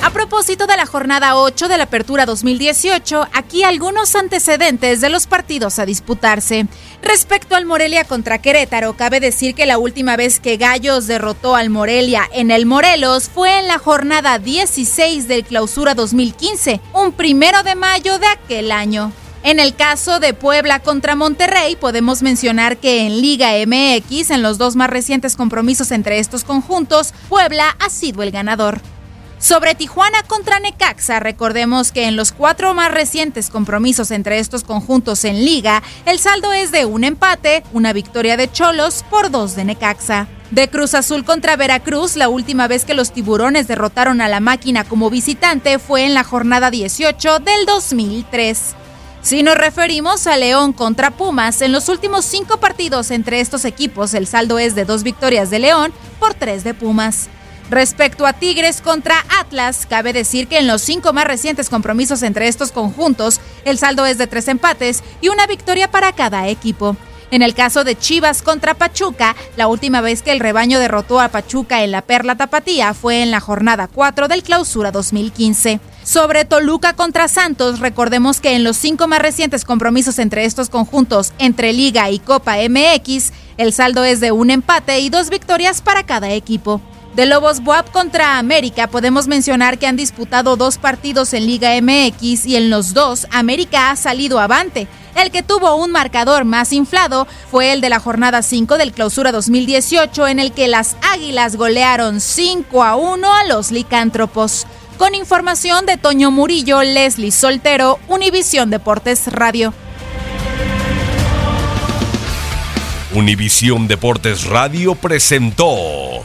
A propósito de la jornada 8 de la Apertura 2018, aquí algunos antecedentes de los partidos a disputarse. Respecto al Morelia contra Querétaro, cabe decir que la última vez que Gallos derrotó al Morelia en el Morelos fue en la jornada 16 del Clausura 2015, un primero de mayo de aquel año. En el caso de Puebla contra Monterrey, podemos mencionar que en Liga MX, en los dos más recientes compromisos entre estos conjuntos, Puebla ha sido el ganador. Sobre Tijuana contra Necaxa, recordemos que en los cuatro más recientes compromisos entre estos conjuntos en liga, el saldo es de un empate, una victoria de Cholos por dos de Necaxa. De Cruz Azul contra Veracruz, la última vez que los tiburones derrotaron a la máquina como visitante fue en la jornada 18 del 2003. Si nos referimos a León contra Pumas, en los últimos cinco partidos entre estos equipos el saldo es de dos victorias de León por tres de Pumas. Respecto a Tigres contra Atlas, cabe decir que en los cinco más recientes compromisos entre estos conjuntos, el saldo es de tres empates y una victoria para cada equipo. En el caso de Chivas contra Pachuca, la última vez que el rebaño derrotó a Pachuca en la Perla Tapatía fue en la jornada 4 del Clausura 2015. Sobre Toluca contra Santos, recordemos que en los cinco más recientes compromisos entre estos conjuntos, entre Liga y Copa MX, el saldo es de un empate y dos victorias para cada equipo. De Lobos Buap contra América podemos mencionar que han disputado dos partidos en Liga MX y en los dos América ha salido avante. El que tuvo un marcador más inflado fue el de la jornada 5 del Clausura 2018 en el que las Águilas golearon 5 a 1 a los licántropos. Con información de Toño Murillo, Leslie Soltero, Univisión Deportes Radio. Univisión Deportes Radio presentó